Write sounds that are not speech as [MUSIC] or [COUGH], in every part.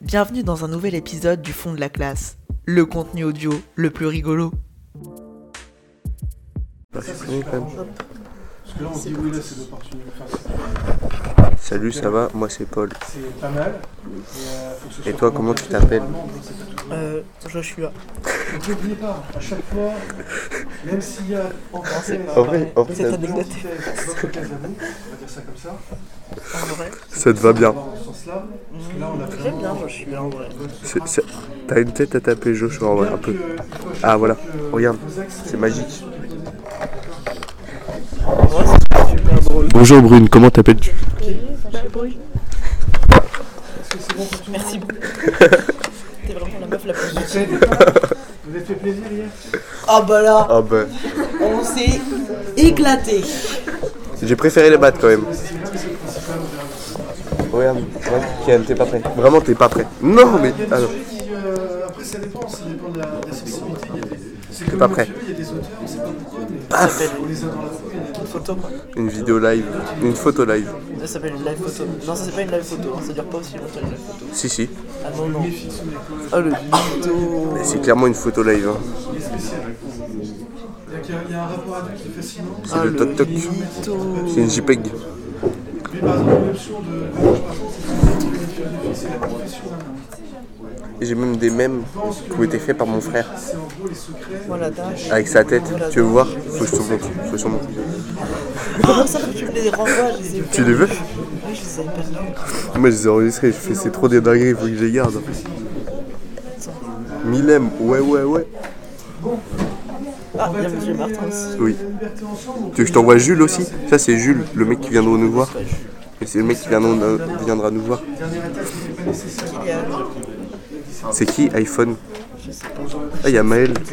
Bienvenue dans un nouvel épisode du fond de la classe, le contenu audio le plus rigolo. Salut, ça va? Moi c'est Paul. c'est- pas mal. Et, euh, faut que ce Et soit toi, comment tu t'appelles. Euh, Joshua. N'oubliez pas, à chaque fois, même s'il y a En vrai, en vrai, on va dire ça comme ça. En vrai, ça te va bien. Dans ce sens-là, parce que là, on a j'aime vraiment- bien en vrai. T'as une tête à taper Joshua en vrai, un peu. Ah voilà, regarde, c'est magique. Bonjour Brune, comment t'appelles-tu Merci beaucoup. [LAUGHS] T'es vraiment la meuf la plus Vous avez vous avez fait plaisir hier? Ah bah là, Ah bah, on s'est éclaté. j'ai préféré les maths quand même. Regarde, regarde, Kian, t'es pas prêt. Vraiment, t'es pas prêt. Non, mais. Il y a des Ah non. sujets qui, euh, après, ça dépend, ça dépend de la, de la sensibilité. Il y a des- C'est comme pas prêt. Mathieu, il y a des auteurs, on sait pas pourquoi, mais s'appelle on les a dans la peau, il y en a qui une photo quoi. Une vidéo live, une photo live. Ça s'appelle une live photo. Non, ça c'est pas une live photo, hein. ça dure pas aussi longtemps une live photo. Si, si. Ah non, non. Ah le mytho. Mais c'est clairement une photo live. hein. Il est spécial. Il y a- il y a un rapport à deux qui est fascinant. C'est Ah le toc toc. mytho. C'est une JPEG. Mais par exemple, l'option de, de gauche, par contre, c'est une philosophie, c'est la confession d'un homme. Et J'ai même des mèmes qui ont été faits par mon frère. C'est en gros les secrets. Voilà, tâche. Avec sa tête. Tu veux voir? Faut que je te montre. Faut que je te montre. Comment ça tu me les renvoies Je les ai Tu les veux? Perdus. Oui, je les ai perdus. Moi je les ai enregistrés, je fais c'est trop des dingueries, faut que je les garde. Millem, ouais ouais ouais. Ah, il y a Monsieur Martins. Oui. Tu veux que je t'envoie Jules aussi? Ça c'est Jules, le mec qui viendra nous voir. Et c'est le mec qui viendra, viendra nous voir. C'est qui iPhone? Ah il y a Maël. [LAUGHS]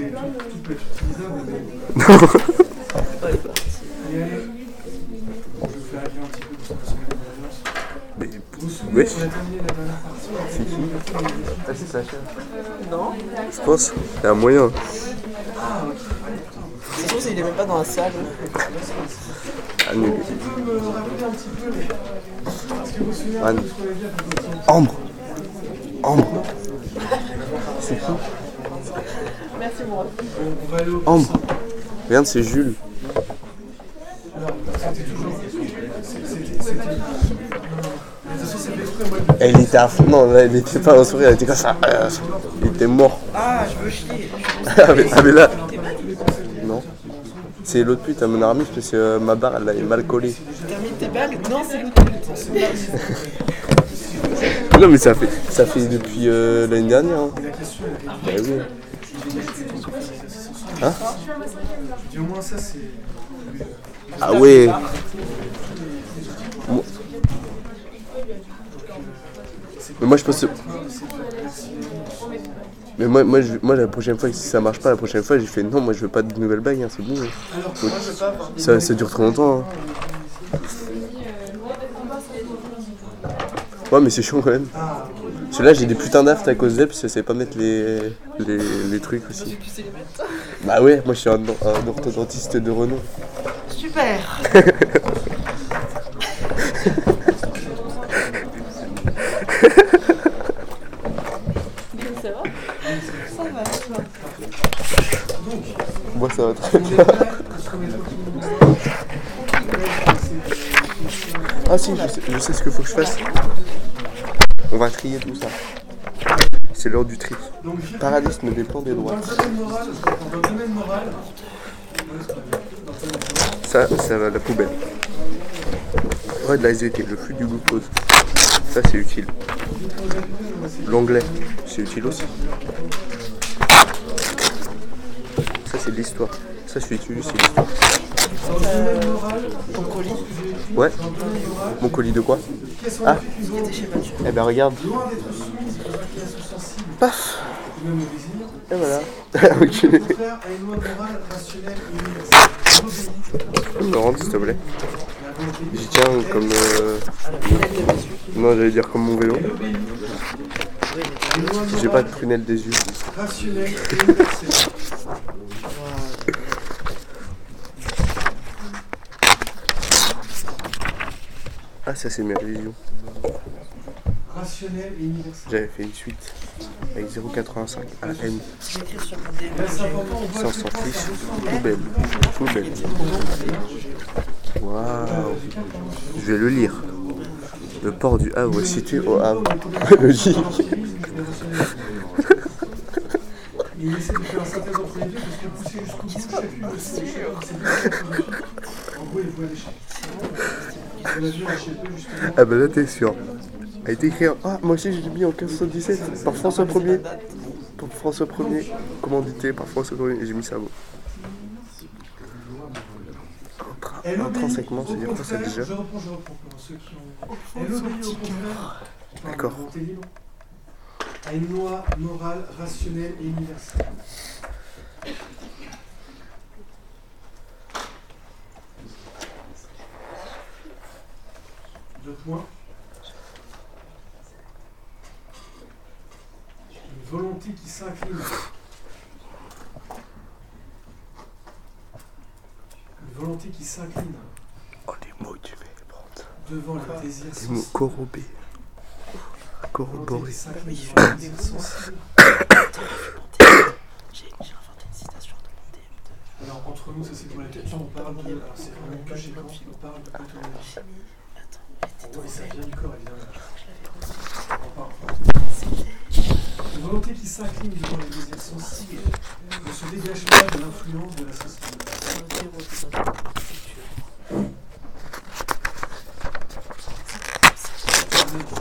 Non. Mais, wesh. C'est qui? Ah c'est Sacha. Non Je pense. C'est un moyen. C'est sûr, il est même pas dans la salle. Ah, nul. Anne. Ambre. Ambre. C'est qui Ambre. Regarde, c'est Jules. Elle était à fond. Non, là, elle était pas en sourire, elle était comme ça. Euh, Il était mort. Ah, je veux chier. [LAUGHS] ah, mais, ah, mais là. Non. C'est l'autre pute à mon armée parce que euh, ma barre elle est mal collée. Termine tes bagues Non, c'est l'autre. [LAUGHS] Non mais ça fait ça fait depuis euh, l'année dernière. Hein. Bah oui. Hein? Ah ouais. Moi- Mais moi je pense. que- Mais moi, moi, je- moi la prochaine fois, si ça marche pas, la prochaine fois j'ai fait non, moi je veux pas de nouvelles bagues, hein, c'est bon. hein. Faut- Ça, ça dure trop longtemps. hein. Ouais mais c'est chiant quand même. Parce que là j'ai des putains d'aft à cause d'elle parce que je sais pas mettre les, les, les trucs aussi. Bah ouais, moi je suis un, un orthodontiste de renom. Super [LAUGHS] Moi Ah si, je sais, ce qu'il faut que je fasse. On va trier tout ça. C'est l'heure du tri. Paralysme plans des droits. Ça, ça va à la poubelle. Ouais, de la SVT, le flux du glucose. Ça, c'est utile. L'anglais, c'est utile aussi. C'est de l'histoire. Ça, c'est utile, c'est l'histoire. Ton colis Ouais. Mon colis de quoi? Ah Eh ben regarde. Paf Et voilà. [LAUGHS] ok. rendre, s'il te plaît. J'y tiens comme. euh, Non, j'allais dire comme mon vélo. J'ai pas de prunelle des yeux. Rationnelle et universelle. Ah, ça, c'est mes religions. rationnel et universel. J'avais fait une suite avec 0,85 à la fiche. ça ressemble. Poubelle. Poubelle. Waouh. Je vais le lire. Le port du Havre est situé au Havre. Logique. Il essaie de faire un synthèse entre les deux parce que pousser jusqu'au bout, c'est bien. En gros, il voit l'échec. Justement. Ah bah là t'es sûr. A été écrit en- Ah moi aussi j'ai mis en 1517 par François 1er. Par François 1er. Commandité par François 1er. Et j'ai mis ça obéit Intrinsèquement, c'est dire quoi ça déjà Je reprends, je reprends pour ceux qui ont. Elle obéit au contraire. on parle D'accord. À une loi morale, rationnelle et universelle. Deux points. Une volonté qui s'incline. Une volonté qui s'incline Oh les mots tu prendre. devant les désirs Les mots sensibles. corrobés. Corroborés. J'ai inventé une citation de mon. Alors, entre nous, ça c'est pour la question, on parle de. Alors, c'est vraiment que on parle de autonomie. Une volonté qui s'incline devant les désirs sensibles ne se dégage pas de l'influence de la culture.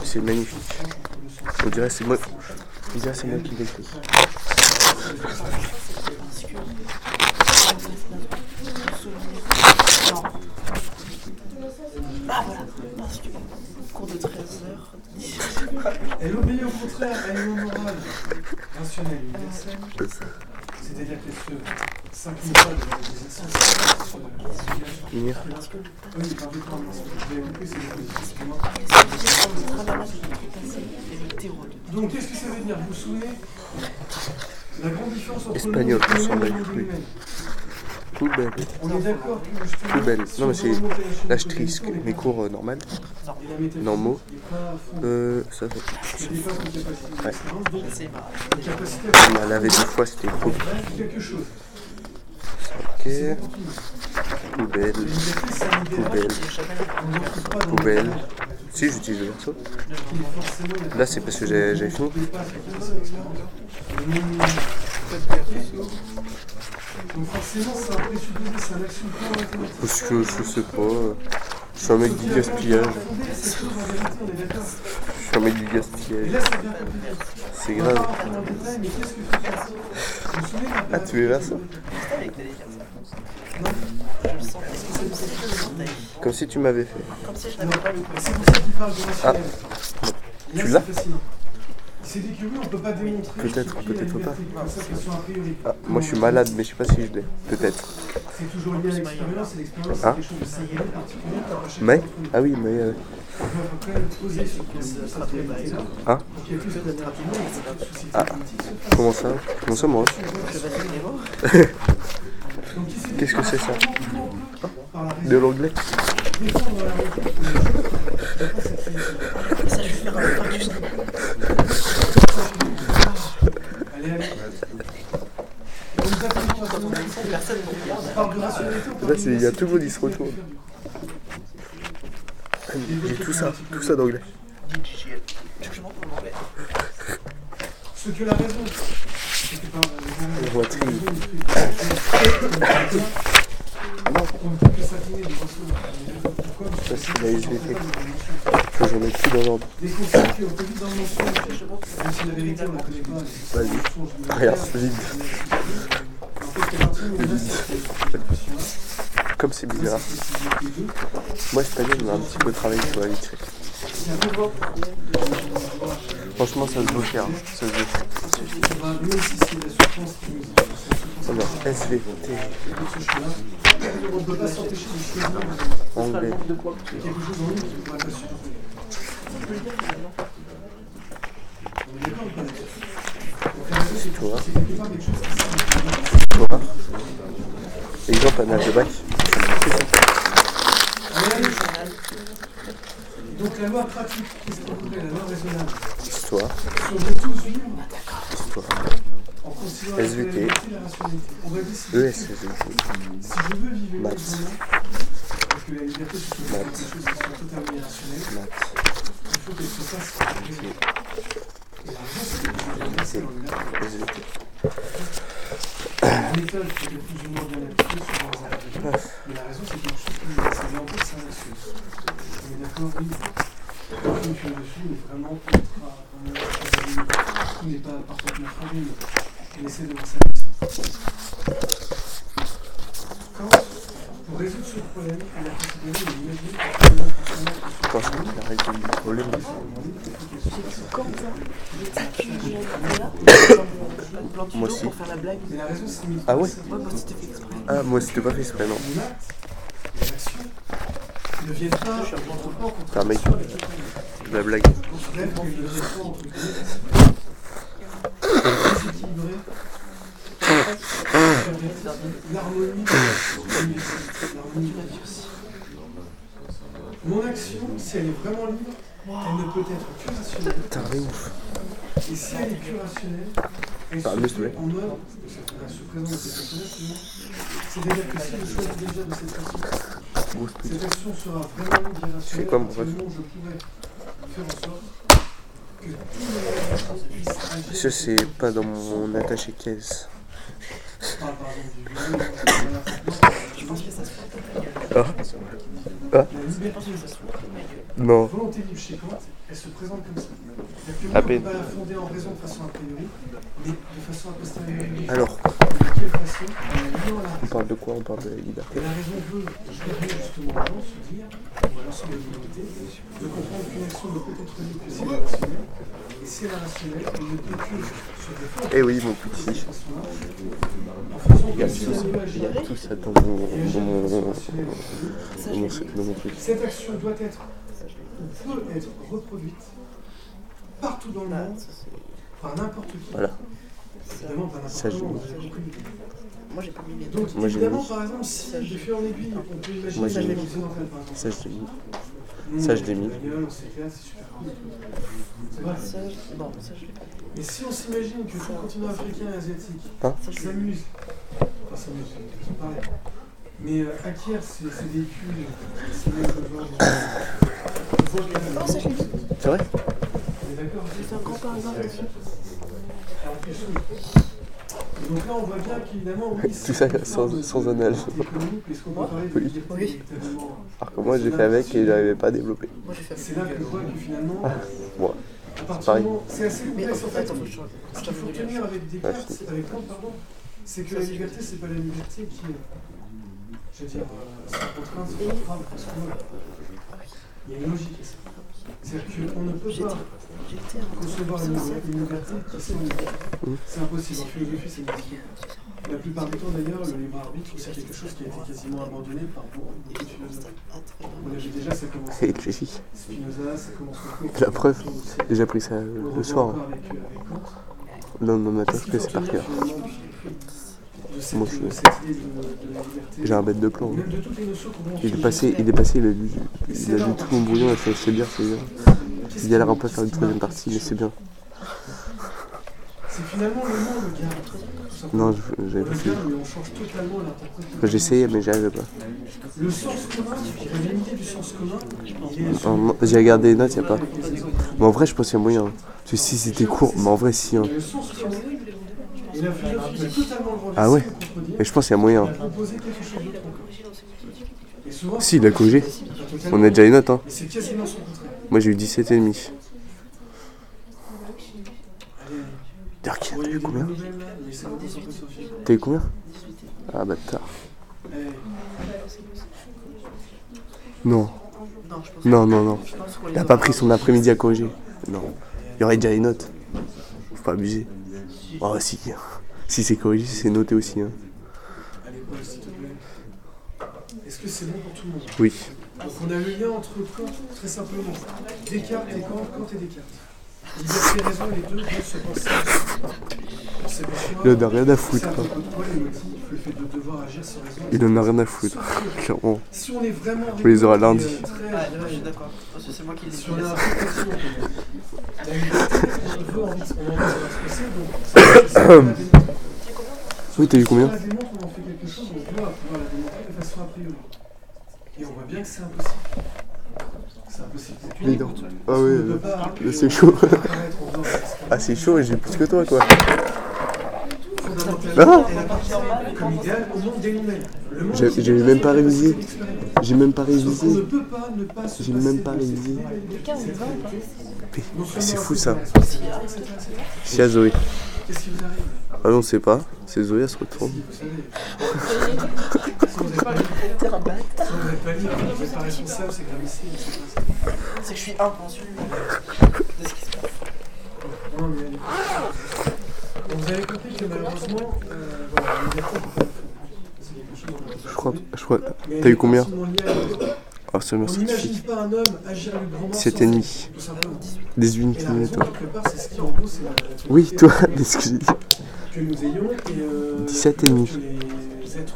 C'est magnifique. On dirait c'est moi. On dirait c'est moi qui l'ai écrit. Non. Ah voilà, parce que cours de 13 heures. Elle obéit au contraire à une morale, rationnelle universelle. C'est-à-dire pas devant les. Finir. Oui, positions. Donc, qu'est-ce que ça veut dire? Vous vous souvenez? La grande différence entre Espagnol, le monde humain. Poubelle. On est d'accord que Poubelle. Non on mais c'est. remonter la chaîne Là de je trisque. cognition, Mes les cours euh, normaux. Euh. Ça fait. Ouais. On m'a lavé deux fois, c'était cool. Ok. Poubelle. Poubelle. Poubelle. Si j'utilise le verso. Là c'est parce que j'ai fini. Parce que je sais pas. Je suis un mec du gaspillage. Je suis un mec du gaspillage. c'est grave. Ah, tu veux faire ça? Comme si tu m'avais fait. Comme si je n'avais pas le. Ah. Tu l'as? Dit que oui, on ne peut pas démontrer. Peut-être, peut-être pas. C'est. Ah, moi je suis malade, mais je sais pas si je l'ai. Peut-être. C'est toujours lié à l'expérience, et l'expérience, c'est Ah. quelque chose de singulier, particulier, Mais. Ah oui, mais. euh. Hein Ah. fait. Comment ça Comment ça, moi Qu'est-ce que c'est ça De l'anglais réalité. Ça, je vais faire un. Allez, allez. Personne ne regarde. Là, il y a tout le monde qui se retourne. J'ai tout ça, tout ça d'anglais. Ce que la raison, On voit on peut Ça, c'est la SVT. Que j'en ai plus dans l'ordre. Vas-y. Rien, vide. Cette question-là, Comme c'est bizarre. Moi, espagnol, on a un petit peu travaillé sur la peu Franchement, ça se veut faire. Ça se veut cette Alors, SVT, anglais. vois Exemple, de bac. Donc la loi pratique, qu'est-ce qu'on voudrait La loi raisonnable. Histoire. Tous Histoire. en considérant la SVT. la rationalité, on va décider ES, que c'est si je veux vivre Maths. librement, parce que la liberté c'est quelque Maths. chose qui soit totalement irrationnel, Maths. il faut qu'elle se fasse raisonnable. Et la raison, c'est que la liberté, on l'a. SVT. La méthode peut être plus ou moins bien appliquée suivant les individus, mais la raison c'est quelque chose qui est c'est en fait c'est un axiome. On est d'accord, oui. Aucune philosophie n'est vraiment ultra, vraiment ultra tout n'est pas parfaitement fondé, mais on essaie de voir ça comme ça. Quand, pour résoudre ce problème, on a considéré et imaginé que le fonctionnement Je pense que la règle du problème, Moi aussi. pour faire la blague. Mais la raison c'est une Ah ouais Ouais, moi, c'était fait exprès. Ah, moi c'était pas fait exprès, non. Un mec. La blague. On soulève qu'il Mon action, si elle est vraiment libre, elle ne peut être que rationnelle. Putain, mais ouf. Et si elle est que rationnelle, elle se met en œuvre, elle se présente de cette façon-là, sinon, c'est-à-dire que si je choisis déjà de cette façon, cette action sera vraiment libre et rationnelle. Où je pourrais faire en sorte. Ça, c'est pas dans mon attaché caisse. Viol, Je pense que ça se Non. volonté libre chez elle se présente comme ça. À oui, on ne peut pas la fonder en raison de façon a priori, mais de façon a posteriori. Alors, De quelle façon la on parle de quoi On parle de liberté. Et la raison veut, je veux justement avant se dire, ou à l'ensemble de l'humanité, de comprendre qu'une action ne peut être libre que si elle est rationnelle. Et si elle est rationnelle, elle ne peut que se défendre Eh oui, mon de petit. Il y a que si tout ça, veut il y a agir, tout ça dans mon, dans mon, dans mon, dans mon truc. cette action doit être, peut être reproduite partout dans le Bah, monde, ça, c'est- par n'importe qui. Voilà. Évidemment, pas Ça, n'importe mis. Moi, j'ai pas mis mes Donc, Moi, j'ai évidemment, mis. par exemple, si de fil en aiguille, on peut imaginer Moi, mis. par Ça, je l'ai mis. Ça, je on l'ai mis. la gueule, on s'éclate, c'est super cool. C'est vrai. Ça, je- bon, ça, je l'ai pas. Mais si on s'imagine que tout le continent africain et asiatique Hein Ça, je l'ai s'amuse, enfin s'amuse, ils sont pareils, mais euh, acquiert ces, ces véhicules, ces Non, ça, je l'ai dit. C'est vrai on est d'accord J'ai fait un grand paragraphe dessus. Donc là, on voit bien qu'évidemment, oui, Tout ça sans- sans anal. économique, puisqu'on peut parler de Oui. Oui. Alors que moi, j'ai fait avec et j'arrivais pas à développer. C'est là que je vois que finalement, Moi, à partir pareil. du moment, c'est assez Mais complexe en fait. Ce qu'il faut tenir avec Descartes, avec Kant, pardon, c'est que la liberté, c'est pas la liberté qui est, je veux dire, euh, sans contrainte, sans que il y a une logique à ça. C'est-à-dire qu'on ne peut pas concevoir une, une liberté qui libre. C'est impossible. En philosophie, c'est impossible. La plupart du temps, d'ailleurs, le libre arbitre, c'est quelque chose qui a été quasiment abandonné par beaucoup de philosophes. On a vu déjà, ça commence avec. Spinoza, ça commence beaucoup. La preuve. J'ai appris ça euh, le soir. euh, avec Kant. Non, non, attends, je sais par cœur. De cette, Moi de aussi. cette idée de, de la liberté J'ai un bête de plan. Même de toutes les notions qu'on Il est passé, il est passé, il a lu, il a lu tout mon brouillon, fait c'est bien, c'est bien. Il galère un peu à faire une troisième partie, mais c'est bien. C'est finalement le monde le simplement. Non, je- j'avais pas l'interprétation. Enfin, J'essayais, mais j'y arrivais pas. Le sens commun, la limité du sens commun, moi, J'ai regardé les notes, y a pas. Mais en vrai, je pense qu'il y a moyen. Parce que si c'était court, mais en vrai, si. Hein. Et la philosophie totalement le Ah ouais. Et je pense qu'il y a moyen. Et Si, il a corrigé. On a déjà les notes, hein. Moi, j'ai eu 17,5. Allez, Dark, bon, t'as eu combien. T'as eu combien Ah, bâtard. Allez, Non, Non, non, non, Il a pas pris son après-midi à corriger. Non. Il y aurait déjà les notes. Faut pas abuser. Oh, si. Si c'est corrigé, c'est noté aussi. Hein. allez, Paul, s'il te plaît. Est-ce que c'est bon pour tout le monde? Oui. Donc on a le lien entre Kant, très simplement, Descartes et Kant, Kant et Descartes. Liberté et raison, les deux Il en a rien à foutre. raison. Il en a rien à foutre. [LAUGHS] Clairement. Si on est vraiment. On les lundi. Si [COUGHS] on. Oui, t'as eu combien? Et on voit bien que c'est impossible. C'est impossible. C'est Ah ouais, pas là, c'est chaud. [LAUGHS] Ah, c'est chaud et j'ai plus que toi, quoi. Ah elle apparaît comme idéal au monde des lumens. Le monde J'ai- même pas c'est révisé. J'ai même pas révisé. peut pas ne pas se J'ai même pas révisé. Mais C'est fou ça. Qu'est-ce Si à Zoé. qui vous arrive? Ah non, c'est pas. C'est Zoé, elle se retourne. [LAUGHS] C'est que je suis inconscient de ce qui se passe. Non, mais allez. Donc vous avez compris que malheureusement, euh, voilà. C'est quelque chose dont on Je crois. Je crois. Mais T'as eu combien à. Ah, On n'imagine pas un homme agir librement sans 7 et demi. tout simplement. 18 Et la raison, minutes. quelque part, c'est ce qui en gros, c'est la, la Oui, toi, qu'est-ce [LAUGHS] que j'ai dit que nous ayons et euh, 17 et demi. que les êtres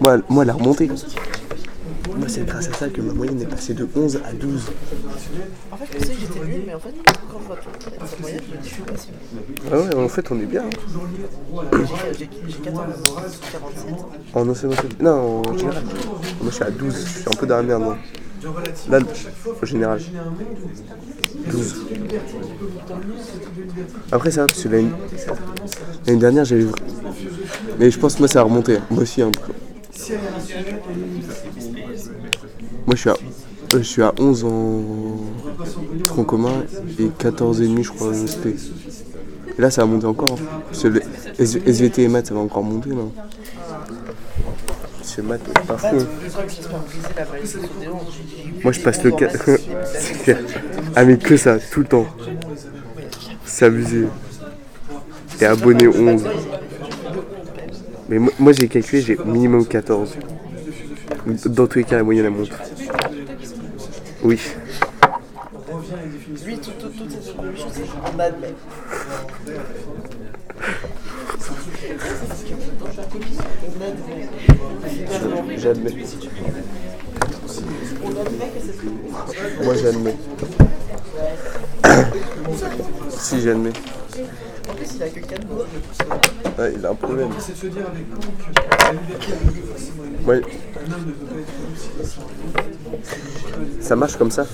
Moi, moi, elle a remonté. pour Moi, c'est grâce à ça que ma moyenne est passée de 11 à 12. En fait, je pensais que j'étais nulle, mais en fait, quand je vois tout le monde sa moyenne, je me dis, je suis pas nulle. Ah ouais, en fait, on est bien. hein. moi la. J'ai j'ai 14, 47. En ancien Non, en général. Moi, je suis à 12. Je suis un peu dans la merde. hein. Là, au général. imaginer un monde où il y a 12. ce type de liberté qui peut vous convenir, ce type de liberté qui Après, ça va, parce que l'année l'année dernière, j'avais. Mais je pense que moi, ça a remonté. Moi aussi, un peu. Est limitée. Moi, je suis à, je suis à 11 en tronc commun et 14 et demi, je crois, en SP. Et là, ça va monter encore. hein. Parce que SVT et maths, ça va encore monter, là. C'est maths, pas fou. hein. Je crois que j'espère briser de Odéon. Moi, je passe le 4. [LAUGHS] C'est clair. Ah, mais que ça, tout le temps. C'est abusé. Et abonné 11. Mais moi, moi, j'ai calculé, j'ai minimum 14. Dans tous les cas, la moyenne, elle monte. Oui. On revient à une définition. Lui, tout- tout- toutes ces choses, on admet. On admet. J'admets. Moi, j'admets. si, j'admets. En plus, il a que 4 doigts. Ouais, il a un problème. Logique. ça marche comme ça.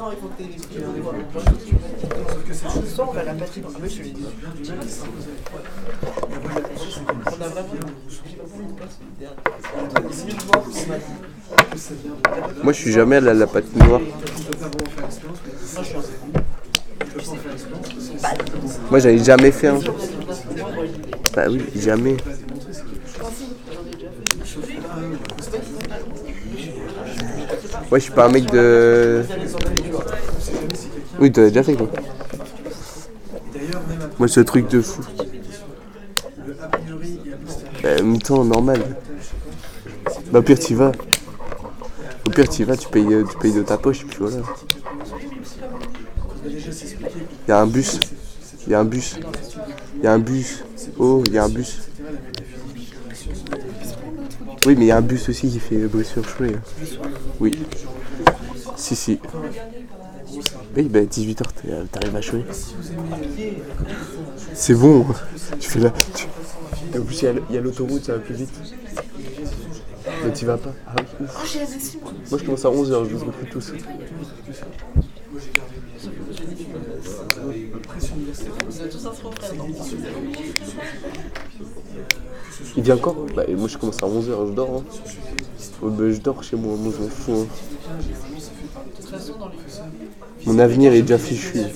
Non, il faut que tu aies l'esprit de devoir. Sauf que cette chose Soit on va la patrie. Oui, je l'ai dit. vient du mal qui s'impose avec toi. La bonne approche, c'est que On a vraiment une place idéale. Entre 10 000 morts, on a dit. ça vient de Moi, je suis jamais allé à la patinoire. Moi, j'avais jamais fait un. Bah oui, jamais. pas démontré, c'est quelque chose. Sauf que là, euh, Ouais, je suis pas un mec de. Oui, t'as déjà fait quoi. Moi, ce truc de fou. Bah, mi-temps, normal. Bah, au pire, t'y vas. Au pire, t'y vas, tu payes, euh, tu payes de ta poche, puis voilà. on a déjà s'expliquer que Il y a un bus. Il y a un bus. Il y a un bus. Oh, il y a un bus. c'était la métaphysique, la science, Oui, mais il y a un bus aussi qui fait Brie-sur-Chouet. Oui. Si, si. Oui, bah 18h, t'arrives à Chouet. C'est bon. Tu fais là. tu- Et en plus, il y a l'autoroute, ça va plus vite. Mais t'y vas pas. Ah oui. ouf. Moi, je commence à 11h, je vous retrouve tous. Il vient quand Bah, moi, je commence à 11h, je dors. Hein. Ouais, bah, je dors chez moi, moi, je m'en fous. hein. Mon avenir est déjà fichu. [LAUGHS]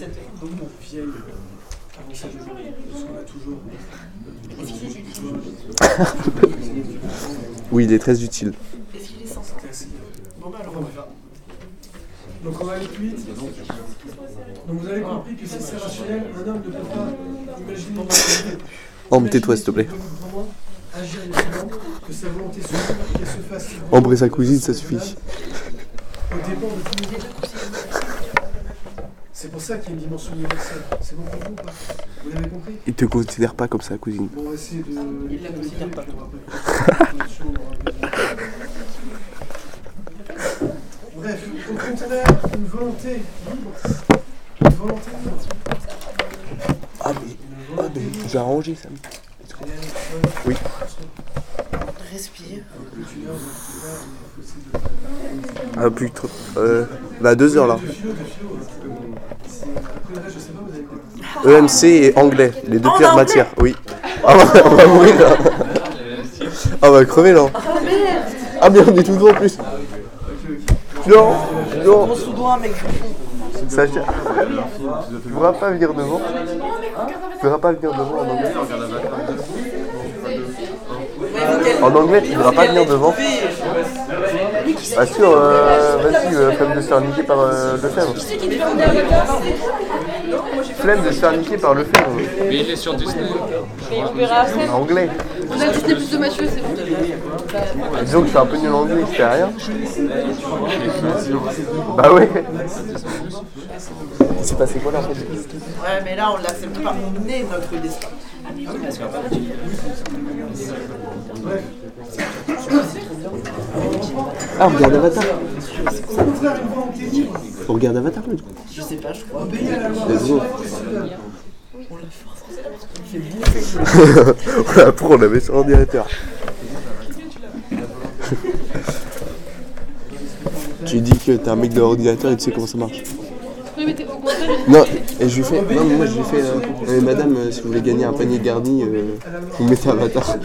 Oui, il est très utile. Donc on va aller plus vite. Donc vous avez compris que si c'est rationnel, un homme ne peut pas imaginer Oh, mais tais-toi, s'il te plaît. Agir librement, que sa volonté se qu'elle se fasse. Embrasser sa cousine, ça suffit. C'est pour ça qu'il y a une dimension universelle. C'est bon pour vous ou pas? Vous l'avez compris? Il te considère pas comme ça, cousine. Bon, on va essayer de. Il la considère pas. Bref, au contraire, une volonté libre. Une volonté libre. Ah, mais, ah, mais j'ai arrangé ça. Elle est à la fois Oui. Respire. Ah, plus trop. Euh, bah, deux heures là. EMC et anglais, les deux Oh, pires matières, oui. Ah, bah, [LAUGHS] on va mourir là. Ah, va crever là. Ah, mais on est tout droit en plus. Non, non. Ça, tu ne pourras pas venir devant. Tu pourras pas venir devant en anglais. En anglais, tu ne pourras pas venir devant. Ah sûr, euh, vas-y, euh, flemme de faire niquer par euh, Lefebvre. Flemme de se faire niquer par Lefebvre. Mais il est sur Disney. On verra après. En anglais. On a Disney plus de Mathieu, c'est bon. Disons que je suis un peu nul en anglais, fais rien. Bah ouais. Il s'est passé quoi là en fait Ouais, mais là, on l'accepte pas. On est notre destin. Ah, on regarde Avatar. On regarde Avatar là, du coup. Je sais pas, je crois. À la. [LAUGHS] On l'a force. Il fait bouffer. Voilà, pour on avait sur ordinateur. [LAUGHS] tu dis que t'es un mec de l'ordinateur et tu sais comment ça marche. Non, et je lui fais. Non, mais moi je lui fais. euh, Euh, madame, euh, si vous voulez gagner un panier garni, euh, vous mettez Avatar.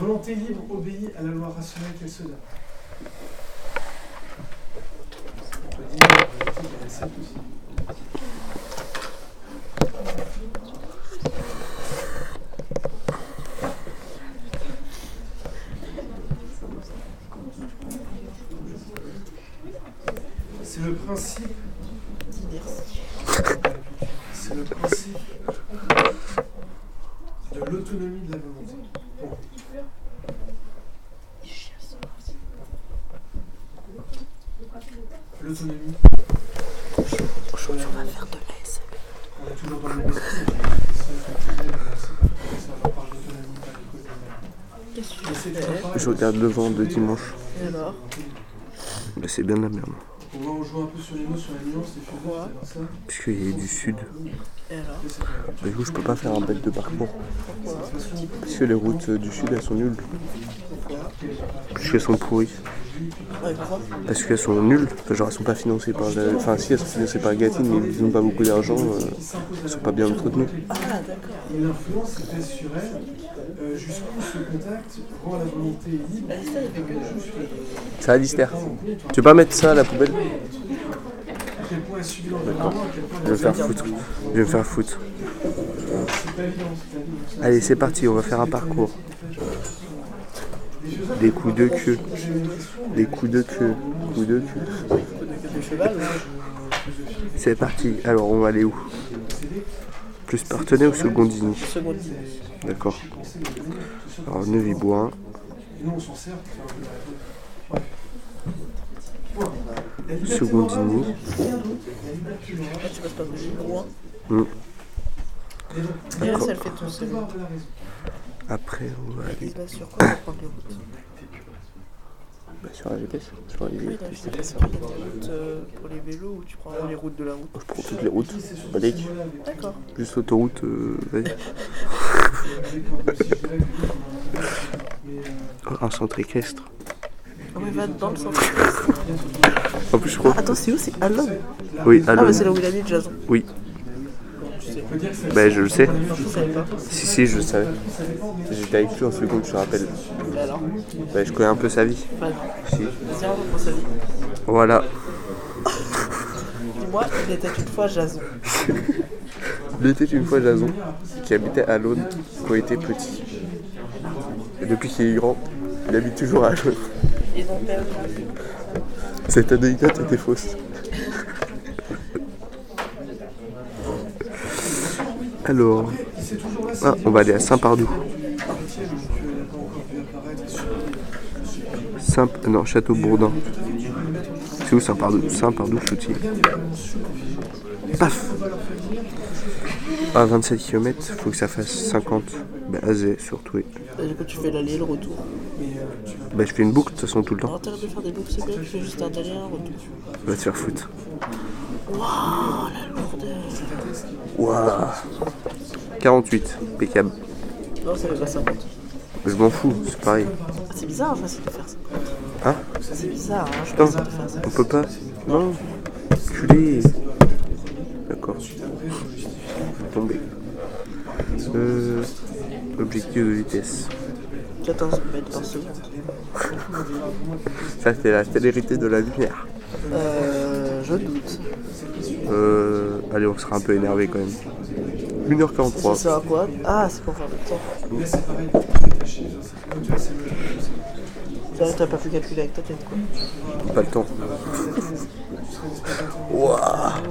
Volonté libre obéit à la loi rationnelle qu'elle se donne. C'est le principe. C'est le principe de l'autonomie de la volonté. Bon. L'autonomie. On va faire de On est toujours dans le même esprit. Qu'est-ce que tu fais Je regarde le vent de dimanche. Et alors Bah, c'est bien de la merde. On va en jouer un peu sur les mots, sur la nuance, les c'est alors ça. Puisqu'il est du sud. Et alors Bah, du coup, je peux pas faire un bête de parcours. Parce que les routes euh, du sud, elles sont nulles. Parce qu'elles sont pourries. Parce qu'elles sont nulles. Enfin, genre, elles sont pas financées par. la- Enfin, si, elles sont financées par Gatine, mais ils n'ont pas beaucoup d'argent. euh, elles sont pas bien entretenues. Ah, d'accord. Et l'influence qui pèse sur elle, euh, jusqu'où ce contact rend la volonté libre. Bah, ça, a l'hystère. Tu veux pas mettre ça à la poubelle point Je vais me faire foutre. Je vais me faire foutre. Allez, c'est parti, on va faire un parcours. Des coups de queue. Des coups de queue. Coups de queue. C'est parti. Alors, on va aller où? Plus Partenay ou Secondini Seconde. D'accord. Alors, Neuvy-Bois. Là, D'accord. Après, on va aller sur quoi prendre les routes bah, sur la Oui, non, je sais pas si tu prends des routes euh, pour les vélos ou tu prends vraiment les routes de la route? Je prends toutes les routes. D'accord. Juste l'autoroute. euh, vas-y. [LAUGHS] Un centre équestre. Ah va dans le centre. En plus, je crois. Attends, c'est où? C'est Allon Oui, Ah, bah c'est là où il habite, Jason. Oui. Bah, je le sais. Si, si, je le savais. J'étais avec lui en seconde, je te rappelle. Alors Bah, je connais un peu sa vie. Si. Voilà. Dis-moi, il était une fois Jason. Il était une fois Jason, qui habitait à l'Aune quand il était petit. Et depuis qu'il est grand, il habite toujours à l'Aune. Cette anecdote était fausse. Alors, ah, on va aller à Saint-Pardoux. Saint, non, Château-Bourdin. C'est où Saint-Pardou Saint-Pardou, Chouty. Paf À 27 km, faut que ça fasse 50. Bah, Azé, surtout. oui. Et du coup, tu fais l'aller et le retour. Bah, je fais une boucle de toute façon tout le temps. T'arrêtes de faire des boucles, c'est bien, tu fais juste un aller et un retour. Va te faire foutre. Waouh, la lourdeur. Waouh 48, impeccable. Non, ça fait pas 50. Je m'en fous, c'est pareil. C'est bizarre, facile de faire 50. Hein C'est bizarre, hein, je Putain, pense de faire ça. on peut pas Non Culé D'accord. Tombé. Euh, objectif de vitesse. 14 mètres par seconde. Ça, c'est la célérité de la lumière. Euh, je doute. Euh, allez, on sera un peu énervé quand même. Ça 1h43. sert à quoi? Ah, c'est pour faire le temps. Là, T'as pas pu calculer avec ta tête, quoi. Pas le temps.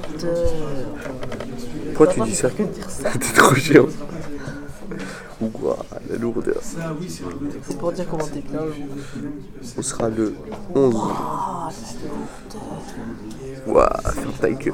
Putain. Pourquoi tu dis ça ça. [LAUGHS] T'es trop chiant. Waouh, la lourdeur. Ça, c'est pour dire comment t'es bien. On sera le 11. Waouh, ferme ta gueule.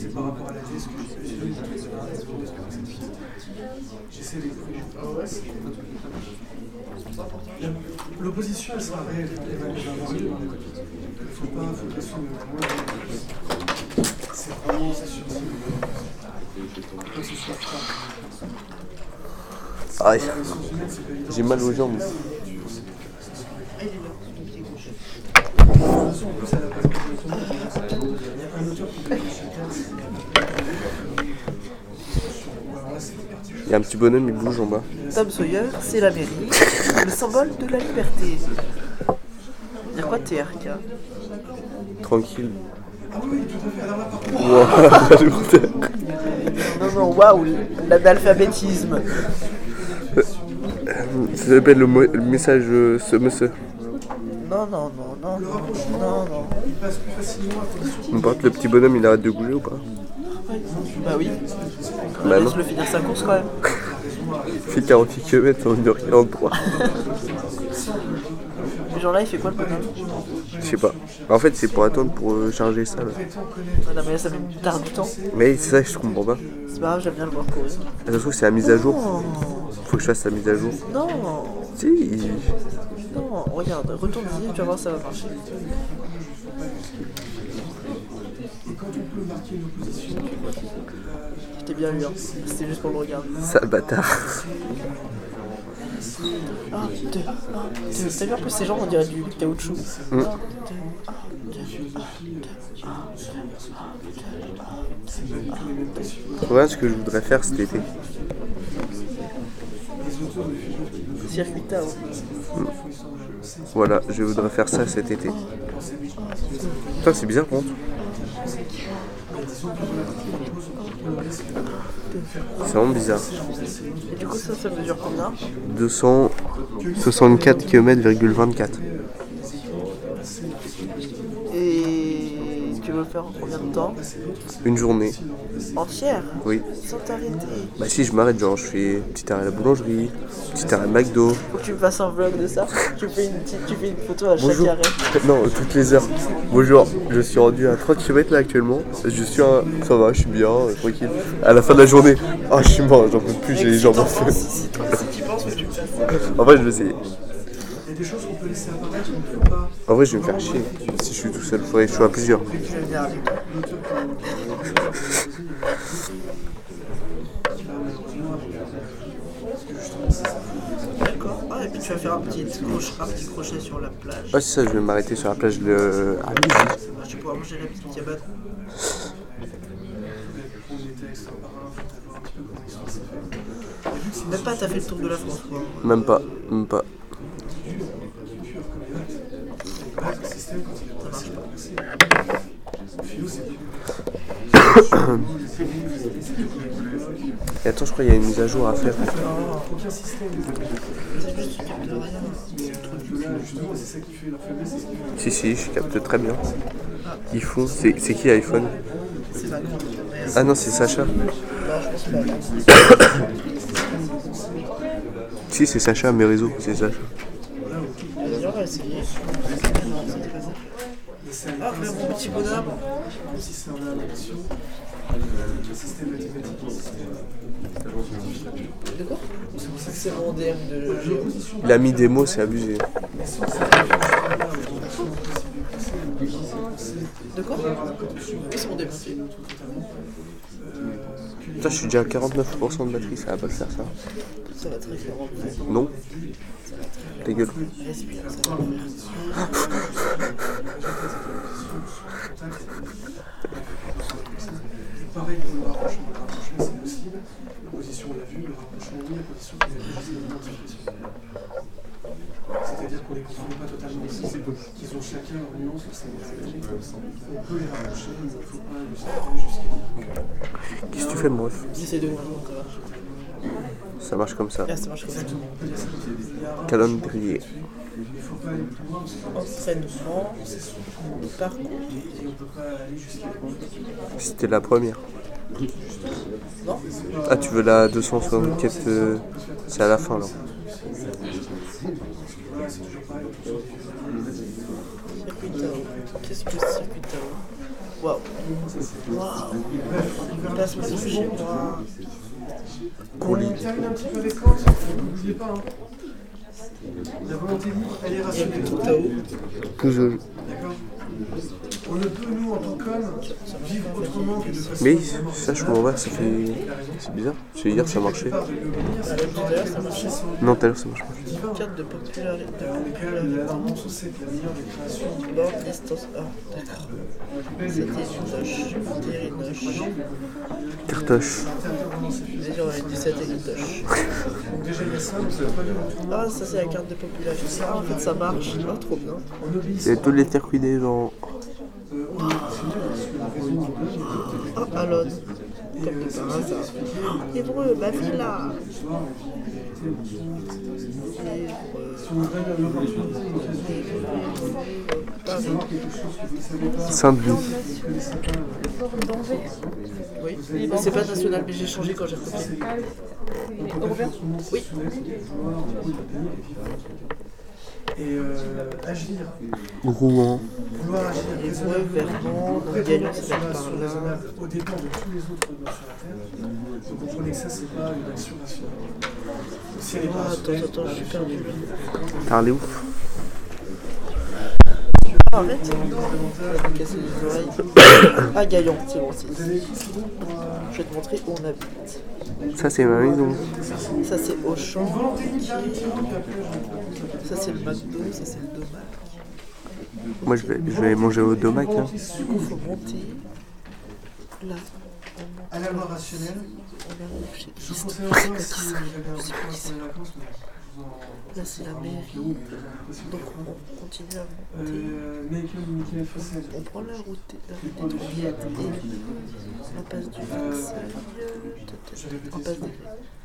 C'est par rapport à la thèse que j'ai fait. J'essaie de L'opposition, elle sera réelle. Elle va elle va avoir lieu. Il ne faut pas, faut pas se moi, C'est vraiment, ça pas que ce soit. Aïe, j'ai mal aux jambes. De toute façon, en plus, à la base, il y a un auteur qui dit Alors là, c'est parti. Il y a un petit bonhomme, il bouge en bas. Tom Sawyer, c'est la mairie, le symbole de la liberté. Dire quoi TRK Tranquille. Ah. Non, non, waouh, l'analphabétisme. Ça s'appelle le, mo- le message euh, ce monsieur. Non, non, non, non, le non, rapprochement, non, non. il passe plus facilement à condition. N'importe le petit bonhomme, il arrête de bouger ou pas Bah oui. Bah non. Laisse-le finir sa course quand même. Il fait 48 km en 1h43. Ce genre-là, il fait quoi le bonhomme? Je sais pas. En fait, c'est pour attendre pour euh, charger ça là. Ah Non, mais là, ça met tard du temps. Mais c'est ça, je comprends pas. C'est pas grave, j'aime bien le voir courir. Ça se trouve, c'est la mise à jour. Faut que je fasse la mise à jour. Non, Si. non, regarde, retourne-y, tu vas voir, ça va marcher. Quand on peut marquer une opposition, Je t'ai bien eu, hein. C'était juste pour le regarder. Sale bâtard. Un, deux, un, deux. T'as vu en plus ces gens, on dirait du caoutchouc. Un, deux, un, deux, un, deux, un, deux. Voilà ce que je voudrais faire cet été. Circuit Town. Voilà, je voudrais faire ça cet été. Putain, c'est bizarre, contre. C'est vraiment bizarre. Et du coup, ça, ça mesure combien? 264 km,24. Et tu veux faire en combien de temps Une journée. Entière Oui. Sans t'arrêter. Bah si, je m'arrête, genre je fais petit arrêt à la boulangerie, petit arrêt à McDo. Faut que tu me fasses un vlog de ça. Tu fais une, petite, tu fais une photo à chaque arrêt. Non, toutes les heures. Bonjour, je suis rendu à 30 km là actuellement. Je suis un... Ça va, je suis bien, euh, tranquille. À la fin de la journée, ah je suis mort, j'en peux plus, j'ai les jambes en feu. Si, tu penses tu. En vrai, je vais essayer. Il y a des choses qu'on peut laisser apparaître, il ne faut pas. En vrai, je vais me faire chier. Si je suis tout seul, faudrait que je sois à plusieurs. Ah, et puis tu vas faire un petit, crochet, un petit crochet sur la plage. Ouais, c'est ça, je vais m'arrêter sur la plage de... Ah, Je vais pouvoir manger la petite cabane. On. Même pas, t'as fait le tour de la France, quoi. Même pas, même pas. Le système, quand il est passé, Philo, c'est Attends, je crois qu'il y a une mise à jour à faire. Si, si, je capte très bien. Ils font. C'est qui iPhone Ah non, c'est Sacha. [COUGHS] Si, c'est Sacha, mes réseaux, c'est Sacha. Non, c'était pas ça. Ah, frère, mon petit bonhomme. Si c'est le système mathématique, le De quoi? C'est mon DM de. Il a mis des mots, c'est abusé. De quoi? Oui, c'est mon DM. Putain, je suis déjà à 49% de batterie, ça va pas faire ça. Non Ta gueule. Pareil pour le rapprochement. Le rapprochement, c'est possible. La position, on l'a vu. Le rapprochement, oui, aient juste une identification. C'est-à-dire qu'on les confond pas totalement ici. Qu'ils ont chacun leur nuance, leur singularité. On peut les rapprocher, mais il ne faut pas les séparer jusqu'à Qu'est-ce que tu fais, mon ref J'essaie de voir comment ça marche. Ça marche comme ça. Là, ça marche comme ça. Calendrier. Il ne faut pas aller plus loin Entraînement, parcours. et on ne peut pas aller jusqu'à C'était la première. Non Ah, tu veux la 264 euh, C'est à la fin, là. Voilà, c'est toujours pareil. Circuit Tao. Qu'est-ce que c'est circuit Tao Waouh. Waouh. Placement de chez moi. On termine un petit peu avec Kant, n'oubliez pas. Hein. La volonté libre, elle est rationnelle. Que je- On ne peut, nous, en tant qu'hommes, vivre autrement que de façon. Mais ça, je m'en vais, ça fait. C'est bizarre. Parce que hier, ça marchait. Non, tout à l'heure, ça marche pas. Carte de popularité. Des. Borne distance. Ah, d'accord. C'était une noche. Terrinoche. Cartoche. Déjà, on a dit c'était une noche. Donc, déjà, il y a ça, mais ça va pas bien autrement. Ah, ça, c'est la carte de popularité. Ah, en fait, ça marche. Ah, trop bien. C'est tous les circuits des gens. Par hasard. Hébreu, ma savez pas, Saint-Denis. Oui, mais c'est pas national, mais j'ai changé quand j'ai recopié. Oui. Et euh, agir, Rouen. vouloir agir, raisonnablement, raisonnable, au dépend de tous les autres sur la Terre. Vous comprenez que ça, c'est pas une action rationnelle. Si elle est pas attends, attends, je suis perdu. Parlez ouf. Arrête. Casser les oreilles. Ah, Gaillon, c'est bon, c'est Je vais te montrer où on habite. Ça, c'est ma maison. Ça, c'est Auchan. Ça, c'est le McDo. Ça, c'est le Domac. Moi, je vais, je vais manger au Domac. Hein. volonté sûre, Il faut monter. Là, à la loi rationnelle. On arrive chez Je conseille encore si vous avez un petit Là, c'est la mairie. Donc, on continue à monter. Euh. On prend la route des, Trouvillettes et la passe du Versailles. En passe des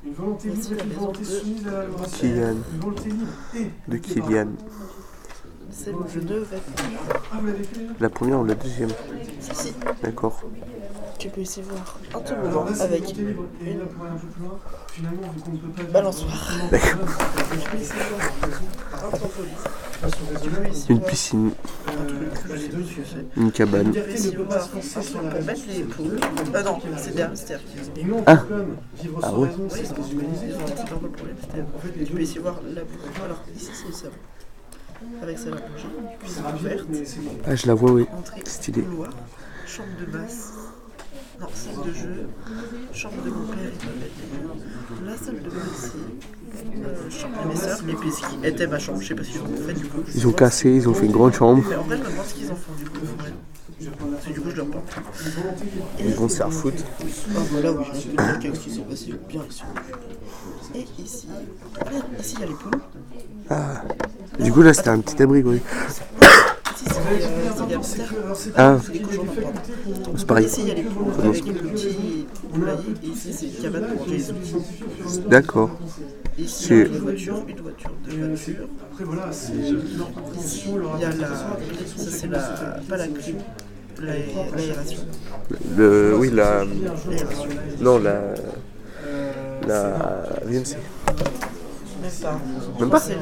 Voici la maison volonté de. Kylian. De Kylian. Celle où je ne vais plus. Vous l'avez fait déjà La première ou la deuxième Si, si. D'accord. Tu peux ici voir un toboggan avec une balançoire. essayer Une piscine. euh. Une cabane. Ah non, c'est derrière, Ah. Ah ouais. Tu peux ici voir la. Alors, ici, c'est le salon. Avec sa. Cuisine ouverte. Ah, je la vois, oui. Entrée Stylé. Chambre de basse. Non, salle de jeu. Chambre de mon père et de. La salle de bain ici. Euh, chambre de mes sœurs. Et puis ce qui était ma chambre. Je sais pas si ils ont fait du coup. Ils ont cassé, ils ont fait une grande chambre. Mais en vrai, je me demande ce qu'ils en font du coup. forêt. Parce que du coup, je leur parle. Ils vont se faire foutre. Ah voilà, oui, je peux dire qu'est-ce qui s'est passé bien ici. Et ici, regarde, ici il y a les poules. Ah. Du coup, là, c'était un petit abri, oui. Ici c'est c'est des hamsters. Ah, C'est des cochons d'Inde. c'est pareil. Ici, il y a les poules avec les petits poulaillers. Et ici, c'est une cabane pour manger les outils. D'accord. Ici, il y a C'est- une voiture, une voiture, deux voitures. C'est Ici, il y a la. Ça, c'est la. Pas la clim, l'aé- l'aération. Le, oui, la. Non, la. La. VMC. Même pas. Même pas? C'est.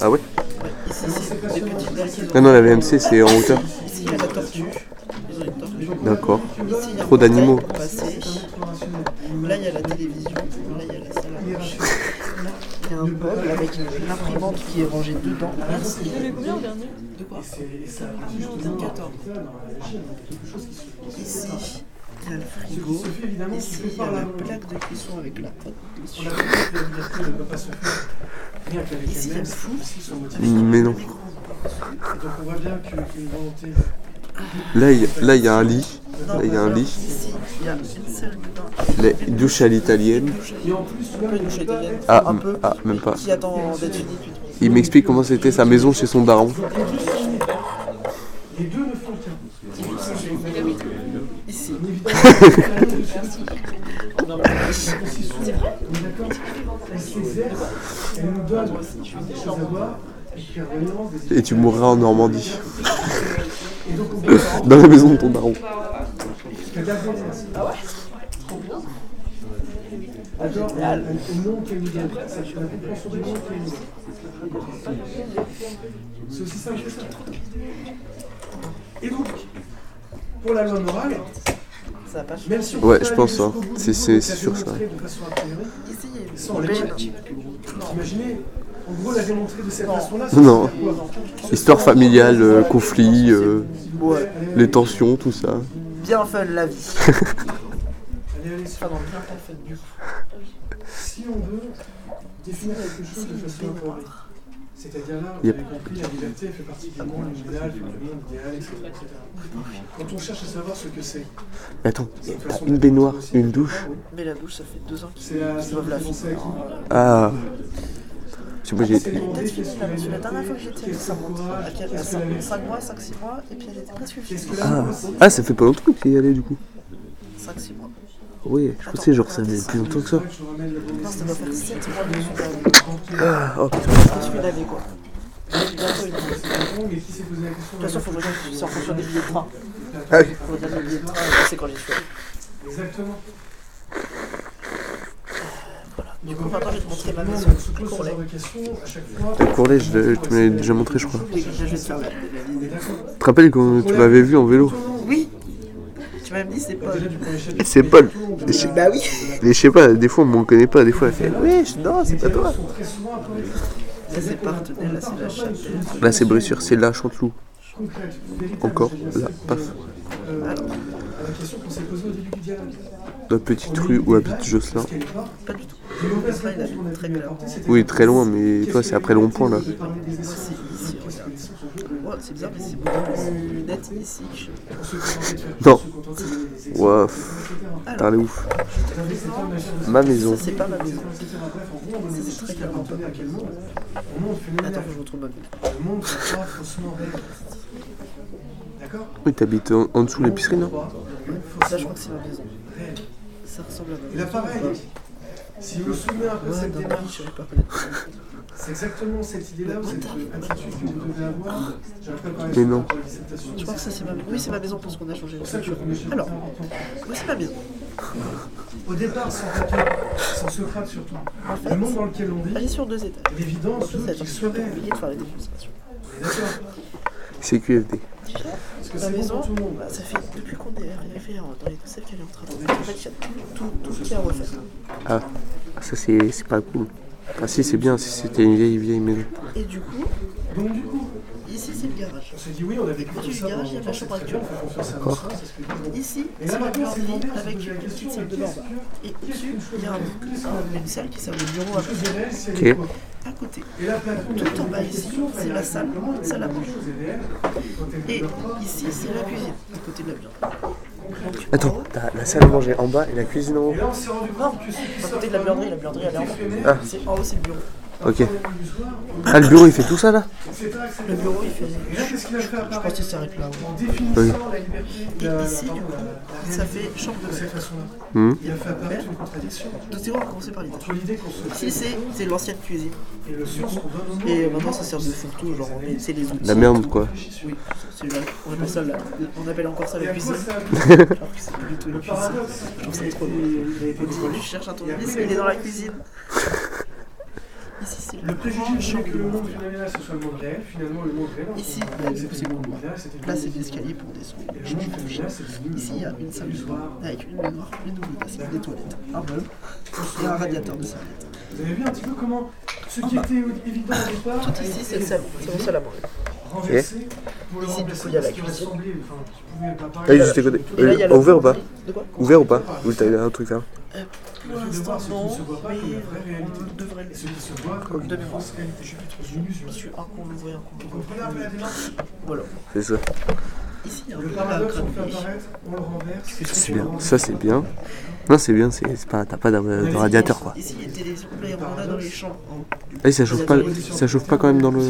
Ah ouais? Ouais, C'est qui Non, non, la VMC c'est en hauteur. Ici, il y a la tortue. Ils ont une tortue. D'accord. Ici, il y a un Trop d'animaux. Là, il y a la télévision. Là, il y a la salle à manger. Là, il y a un meuble avec l'imprimante qui est rangée dedans. Merci. combien au dernier? De quoi ça, 14. Ici, il y a le frigo. Ici, il y a la plaque de cuisson avec la pote dessus. ne peut pas se faire rien qu'avec Ici, il y a elle-même, le fou. si son motif. Mais non. Et donc on voit bien qu'il y a une volonté. Là, il y a- là, il y a un lit. Là, il y a un lit. Ici, il y a une salle de bain. La douche à l'italienne. Ah, un m- peu. ah, même pas. Il m'explique comment c'était sa maison chez son daron. les deux ne font qu'un. Ici. Elle s'exerce, elle nous donne des choses et tu mourras en Normandie. [LAUGHS] Dans la maison de ton qu'elle nous donne. C'est aussi simple que ça. Et donc, pour la loi morale, Ça pas même si Ouais, je pense, hein. C'est- sûr, ça. sans imaginez, en gros, la de cette façon-là, Non. Histoire familiale, euh, conflit, euh, Ouais. les tensions, tout ça. Bien fun la vie. [LAUGHS] Allez, allez, non, bien fun du coup. Si on veut définir quelque chose de façon c'est-à-dire là, vous Yep. avez compris, la liberté fait partie du monde idéal, du monde idéal, etc.. Quand on cherche à savoir ce que c'est, Mais attends, a une baignoire, une douche. Mais la douche, ça fait deux ans c'est qu'ils la, qu'ils c'est doivent la la finir. Ah. Je sais pas, j'ai. Parce que la dernière fois que j'étais, ça que monte à quel- à 5 mois, 5-6 mois, et puis elle était presque finie. que Ah. ah, ça fait pas longtemps qu'il y allait du coup. 5-6 mois. Oui, je pensais genre ça faisait plus longtemps que ça. Non, ça doit faire 7 mois suis Ah, oh putain. Qu'est-ce que l'année quoi Bientôt une année. Mais qui s'est posé la question De toute façon, faut que je c'est en fonction des billets de train. Ah oui. Faut regarder les billets de train, c'est quand j'y suis. Exactement. Voilà. Du coup, maintenant, je vais te montrer ma maison. on se pose ce Courlet. genre de questions à chaque fois. La Courlet, je l'ai- tu m'avais déjà montré, je crois. Te Tu te rappelles quand tu m'avais vu en vélo? Oui Tu m'as dit, c'est chapitre. C'est Paul. Je- Bah oui Mais je sais pas, des fois on m'en connaît pas, des fois elle fait Oui, je- non, c'est pas toi. Ça, c'est partenaire, là, c'est la. Là c'est Bressure, c'est là Chanteloup. Encore, là, paf. Euh, la question qu'on s'est posée au début du dialogue. La petite rue où habite Jocelyn. Pas du tout. Oui, très loin, mais toi c'est après le rond-point là. c'est bizarre, mais c'est beaucoup net ici Non. l'air ouf. Ma maison. C'est pas ma C'est très clairement Attends, je retrouve ma maison. Oui, t'habites en, en dessous de l'épicerie, non Ça, je crois que c'est ma maison. Ça ressemble à ma Et maison. là, pareil, si vous vous souvenez un peu de Ouais, cette démarche, c'est exactement cette idée-là, cette attitude que vous devez avoir. Mais non. Je crois que ça, c'est ma maison. Oui, c'est ma maison parce qu'on a changé C'est Alors, oui, c'est ma maison. Au départ, sans Platon, sans Socrate surtout, En fait, le monde dans lequel on elle vit, est sur deux étages. l'évidence étages. qu'il obligée de faire les démonstrations. D'accord C'est QFD. Parce que c'est maison, pour tout le monde. bah, ça fait depuis qu'on est arrivé dans les celles qu'elle est en train de faire. En fait, il y a tout, tout, tout qui est à refaire. Ah, ça c'est c'est pas cool. Ah si, c'est bien si c'était une vieille, vieille maison. Et du coup, Donc du coup, ici, c'est le garage. on s'est dit oui, on a vécu du ça garage, il y a la chambre à D'accord. Ici, c'est la se avec une petite salle de bain. Et au-dessus, il y a une salle qui sert de bureau à quoi à côté. Tout en bas ici, c'est la salle, salle à manger. Et ici, c'est la cuisine, à côté de la en Attends, t'as la salle à manger en bas et la cuisine en haut. Et là, on s'est rendu compte qui à côté de la buanderie, la buanderie, elle est en haut. Ah. C'est en haut, c'est le bureau. Ok. Ah, le bureau il fait tout ça là Le bureau, il fait. Qu'est-ce qu'il a fait Je pense apparaître qu'il s'arrête là. en Oui. définissant la liberté Et ici, du coup, ça fait chambre de de cette façon-là Hmm. Il a fait apparaître une contradiction c'est bon, on va commencer par l'idée. Ici, c'est c'est l'ancienne cuisine. et le sens qu'on donne au monde. Et maintenant, ça sert de fourre-tout, genre, on met- c'est les outils. La merde quoi. Oui, c'est là. On appelle ça la- On appelle encore ça la cuisine. Alors [LAUGHS] que c'est pas du tout une cuisine. Je trouve ça trop beau. Tu cherches un tournevis, mais il est dans la cuisine. Ici, c'est Le fait que le monde finalement ce soit le monde réel, finalement le monde réel. Ici, il y a des c'était possibles le monde couloirs. idéal, c'était le Là, c'est des escaliers pour descendre. Et le monde féminin, c'est devenu le Ici, il y a une salle de bain avec une baignoire, une double bassine, des toilettes, un meuble et un radiateur de serviette. Vous avez vu un petit peu comment ce qui était évident au départ Tout ici, c'est le salon, c'est mon salle à manger. renversé pour le Ici, du remplacer coup, il y a la parce qu'il cuisine. ressemblait, enfin, qui pouvait pas Ah, là, il y a Euh, ouvert ou pas Ouvert ou pas Ou t'as un truc là Pour l'instant, voir ce qui non, ne se voit pas comme la vraie mais réalité. on devrait le Ce qui se voit comme de une mémoire. fausse réalité. Je suis un qu'on un qu'on Voilà. C'est ça. Ici, il y a un Le peu paradoxe, la on le fait granule. apparaître, on le renverse. C'est bien. Ça c'est bien. Non c'est bien, c'est c'est pas. T'as pas de, de radiateur quoi. Ici, il y a une télévision. Là, on a dans les chambres. en haut. Ah, ça chauffe pas, ça chauffe pas quand même dans le.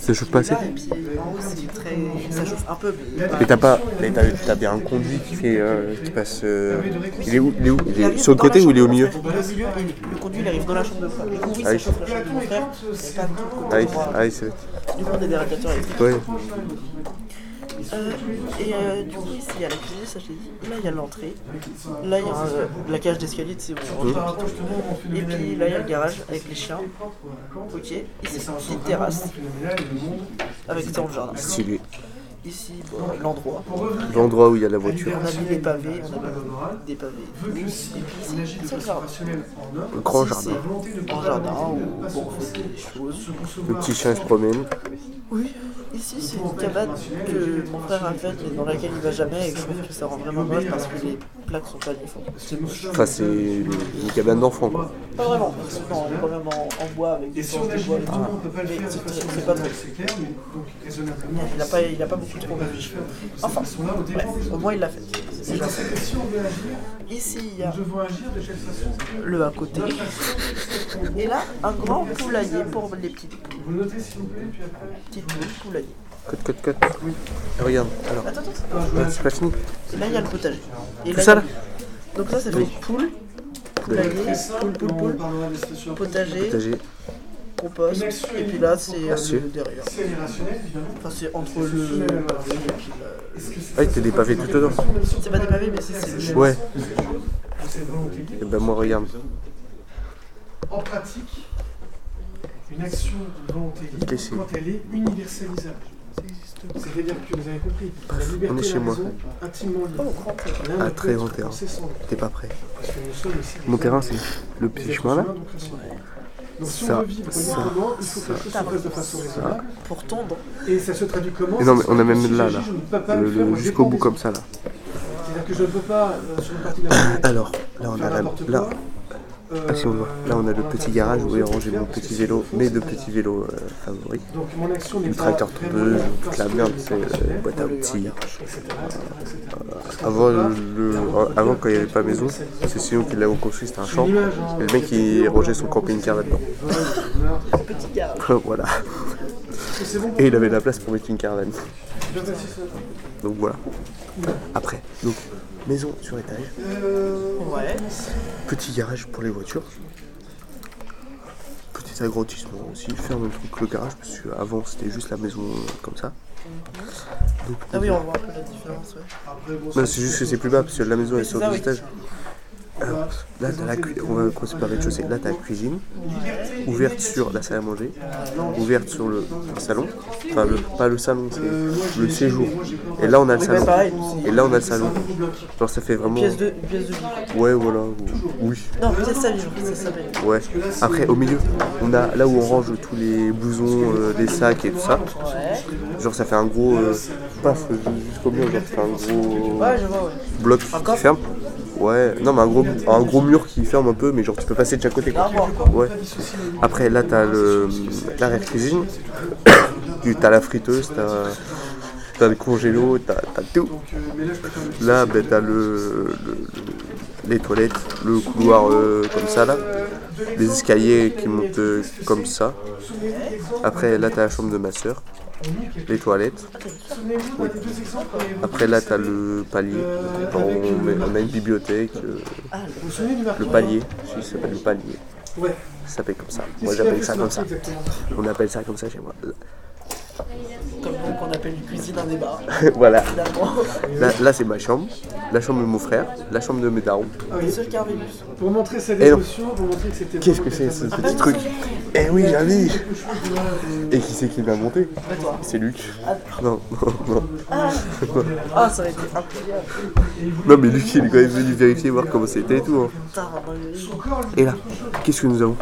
Ça chauffe pas assez là, Et puis en haut, c'est très. Ça chauffe un peu, mais pas- Mais t'as pas. Mais t'as t'as bien un conduit qui fait. euh, qui passe. euh, Il est où Il est où? Il est sur le côté ou il est au milieu? le conduit il arrive dans la chambre de frère. Ah ça chauffe la chambre de Ah ah c'est. Du coup, on a des radiateurs électriques. Euh, et euh, du coup, il y a la cuisine, ça je t'ai dit. Là, il y a l'entrée. Là, il y a euh, la cage d'escalier, sais, où. Et puis là, il y a le garage avec les chiens. Ok. Ici, c'est une petite terrasse avec ça le jardin. Stylé. Ici, bon, l'endroit. L'endroit où il y a la voiture. On a mis des pavés, on a mis des pavés. Et puis c'est le jardin. grand jardin. où bon, on fait des choses. Le petit chien se promène. Oui, ici c'est une cabane que mon frère a faite et dans laquelle il va jamais et je trouve que ça rend vraiment moche parce que les plaques sont pas moche. Enfin, c'est une cabane d'enfant quoi. Pas vraiment, parce que non, elle est quand même en, en bois avec des si de bois peut pas Mais c'est trop. mais. Il a pas, il a pas beaucoup trop réfléchi. Enfin, bref, au moins il l'a fait. C'est déjà parce que si on veut agir, Ici il y a le à côté. Et là, un grand poulailler pour les petites poules. Vous notez s'il vous plaît, puis après. Petites poules, poulailler. Cote, cote, cote. Ah, Regarde, alors. Attends, attends. Ouais, c'est pas fini. Et là il y a le potager. Et Tout là, ça là Donc ça, ça fait poule, poulailler, poule, poule, poule, potager, Et puis là c'est euh, le derrière. Enfin c'est entre le pavé et puis Ah, il des pavés tout dedans. C'est pas des pavés mais c'est Ouais. Et ben moi, regarde. En pratique, une action de volonté libre, quand elle est universalisable. C'est-à-dire que vous avez compris, la liberté on est chez la moi. raison, intimement liées. Oh, Ah, ne très grand terrain. T'es pas prêt. Parce que nous sommes aussi des Mon terrain, c'est le petit chemin là. Donc si Ça, on veut vivre ça, librement, il faut que ça. les choses se fassent de façon raisonnable. Pour tondre. Et ça se traduit comment Et non, mais on a se même là, là. Jusqu'au bout comme ça là. C'est-à-dire que je ne peux pas, euh, sur une partie de la [COUGHS] Alors, là on a la, ah, si on voit, là on a le petit garage où autres rangé mon petit vélo, mes deux petits vélos euh, favoris. Pas tracteur toute la merde, c'est c'est euh, boîte à outils. Avant, le, avant quand il n'y avait pas maison, c'est sinon qu'il l'avait construit, c'était un champ. L'image, hein, Et le mec il rangeait son camping-car là-dedans. meurtre, Petit garage. voilà. Et il avait de la place pour mettre une caravane. Donc voilà. Après, donc maison sur étage, Euh, Ouais. petit garage pour les voitures. Petit agrandissement aussi, faire le même truc que le garage, parce qu'avant c'était juste la maison euh, comme ça. Donc, Ah oui, on voit un peu la différence, ouais. ça, c'est juste que c'est plus bas, parce que la maison est sur deux étages. Alors, là, t'as la cu- on va commencer par rez-de-chaussée. Là, t'as la cuisine, ouverte sur la salle à manger, ouverte sur le salon. Enfin, le, pas le salon, c'est le séjour. Et là, on a le salon. c'est Et là, on a le salon. Genre, ça fait vraiment. une pièce de, une pièce de vie. Ouais, voilà. Oui. Non, c'est ça. Ouais. Après, au milieu, on a là où on range tous les blousons, euh, les sacs et tout ça. Genre, ça fait un gros. Euh, pas jusqu'au mur, genre, ça fait un gros bloc qui ferme. Ouais, non, mais un gros, un gros mur qui ferme un peu, mais genre, tu peux passer de chaque côté. Quoi. Ouais. Après, là, t'as le l'arrière-cuisine. [COUGHS] Tu- T'as la friteuse, t'as t'as le congélo, t'as t'as tout. euh, là, ben, t'as le- les toilettes, le couloir euh, comme ça là. les escaliers qui montent euh, comme ça. Après, là, t'as la chambre de ma soeur, les toilettes. Oui. Après, là, t'as le palier. On, a une bibliothèque, euh, le palier. Si, ça s'appelle le palier. Ça s'appelle comme ça. Moi, j'appelle ça comme ça. On appelle ça comme ça chez moi. Comme nous qu'on appelle une cuisine un débat. [LAUGHS] voilà. Là, là, c'est ma chambre, la chambre de mon frère, la chambre de mes darons. Ah oui. Pour montrer sa dévotion, pour montrer que c'était. Qu'est-ce que c'est ce petit truc Eh oui, j'avais [LAUGHS] Et qui c'est qui l'a monté C'est Luc. Non, non, non. Ah, ça aurait été incroyable. Non, mais Luc, il est quand même venu vérifier, voir comment c'était et tout. hein. Son corps, lui, Et là, qu'est-ce que nous avons.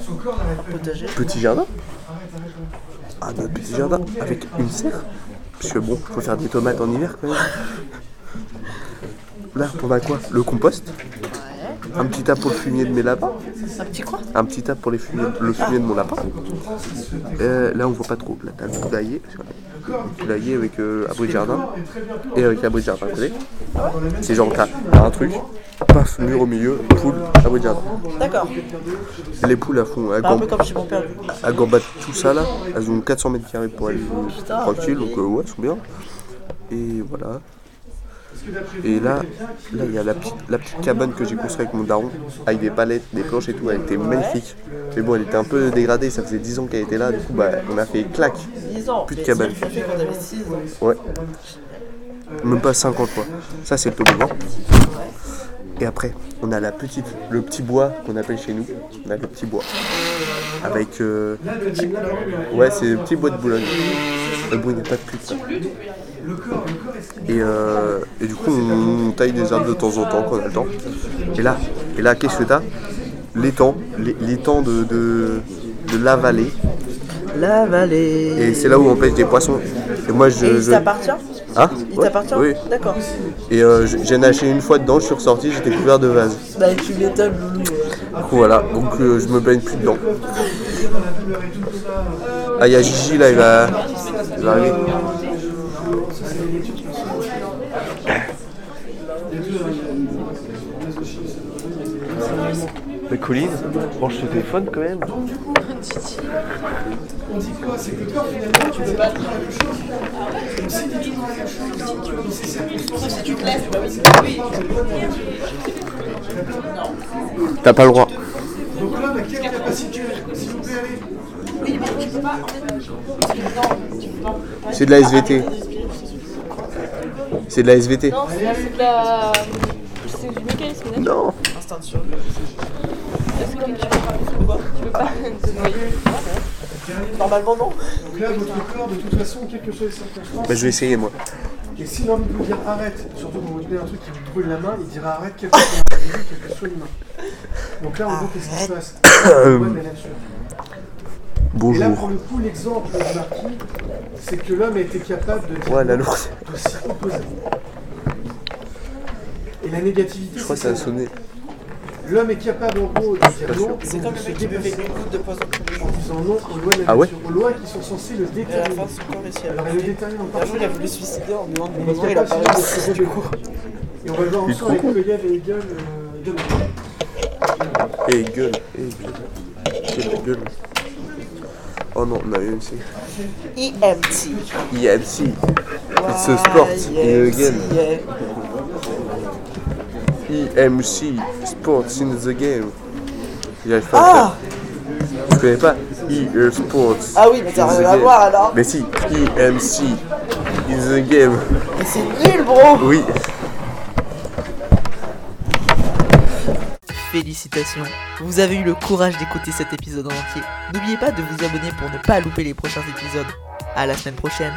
Petit jardin Ah, notre petit jardin avec une serre Parce que bon, faut faire des tomates en hiver quand même. Là, on a quoi? Le compost? Un petit tas pour le fumier de mes lapins? Un petit quoi? Un petit tas pour les fumier, le fumier de mon lapin. Euh, là, on voit pas trop. Là, t'as le poulailler. Le poulailler avec euh, abri de jardin. Et avec abri de jardin à côté. C'est genre, t'as t'as un truc, paf, mur au milieu, poule, abri de jardin. D'accord. Les poules, elles font, elles, Bah, un peu gam- comme chez mon père du coup. elles gambadent tout ça là. Elles ont 400 mètres carrés pour aller tranquille. Donc, euh, ouais, elles sont bien. Et voilà. Et là, là il y a la petite, la petite cabane que j'ai construite avec mon daron, avec des palettes, des planches et tout, elle était magnifique. Mais bon, elle était un peu dégradée, ça faisait 10 ans qu'elle était là, du coup, bah, on a fait clac. 10 ans. Plus de cabane. ça, fait qu'on avait 6 ans. Ouais. Même pas 50 fois. Ça, c'est le toboggan. Et après, on a la petite, le petit bois qu'on appelle chez nous. On a le petit bois. Avec. euh, Ouais, c'est le petit bois de Boulogne. Mais bon, il n'y a pas de pluie. Et, euh, et du coup, on, taille des arbres de temps en temps quand on a le temps. Et là, et là qu'est-ce que t'as? L'étang, l'é- l'étang de, de, de la vallée. La vallée. Et c'est là où on pêche des poissons. Et moi, je. Et il je- t'appartient? Hein? Il Ouais, t'appartient? Oui. D'accord. Et euh, j'ai naché une fois dedans, je suis ressorti, j'étais couvert de vase. Bah, tu m'étonnes, loulou. Du coup, voilà, donc euh, je me baigne plus dedans. Ah, il y a Gigi là, il va, il va arriver. Mais Colline, branche ce téléphone quand même. On dit quoi C'est que le corps, finalement, tu peux pas dire la même chose. Comme si tu dis toujours la même chose. Donc, c'est ça. Si tu te lèves, oui, oui. T'as pas le droit. Donc l'homme a quelle capacité S'il vous plaît, allez. C'est de la SVT. C'est de la SVT. Non, c'est c'est de la. C'est du mécanisme naturel. Non. Instinct de survie. Est-ce que tu peux pas Tu peux pas te noyer? Normalement, non. Donc là, votre corps, de toute façon, quelles que soient les circonstances, Bah, je vais essayer moi. et envie de vous dire arrête, surtout quand vous tenez un truc qui vous brûle la main, il dira arrête quel que soit l'individu, quelle que soit l'humain. Donc là, en gros, qu'est-ce qui se passe Ouais, [COUGHS] là-dessus. Et là, pour Bonjour. le coup, l'exemple du marquis, c'est que l'homme a été capable de, dire Ouais, la lourde. de s'y opposer. Et la négativité, Je crois que ça a sonné. L'homme est capable, en gros, de dire pas non. C'est comme de le mec qui buvait une goutte de poison en disant non aux lois de la Ah ouais nature, aux lois qui sont censées le Et à la déterminer. fin, son corps réussit à Alors, il le détermine Un encore jour, il a voulu se suicider en demandant est poison, il a pas capable de réussi du coup. Et on va le voir ensemble avec con. Koyev et Hegel. euh, Hegel. Et gueule, et gueule. Quelle gueule. Oh non, on a eu MC. EMT. EMC. It's a sport in game. EMC, Sports in the game. J'arrive pas à Ah faire. Tu connais pas EE Sports. Ah oui, mais t'as in the rien à voir alors. Mais si, EMC in the game. Mais c'est nul, bro Oui. Félicitations, vous avez eu le courage d'écouter cet épisode en entier. N'oubliez pas de vous abonner pour ne pas louper les prochains épisodes. À la semaine prochaine.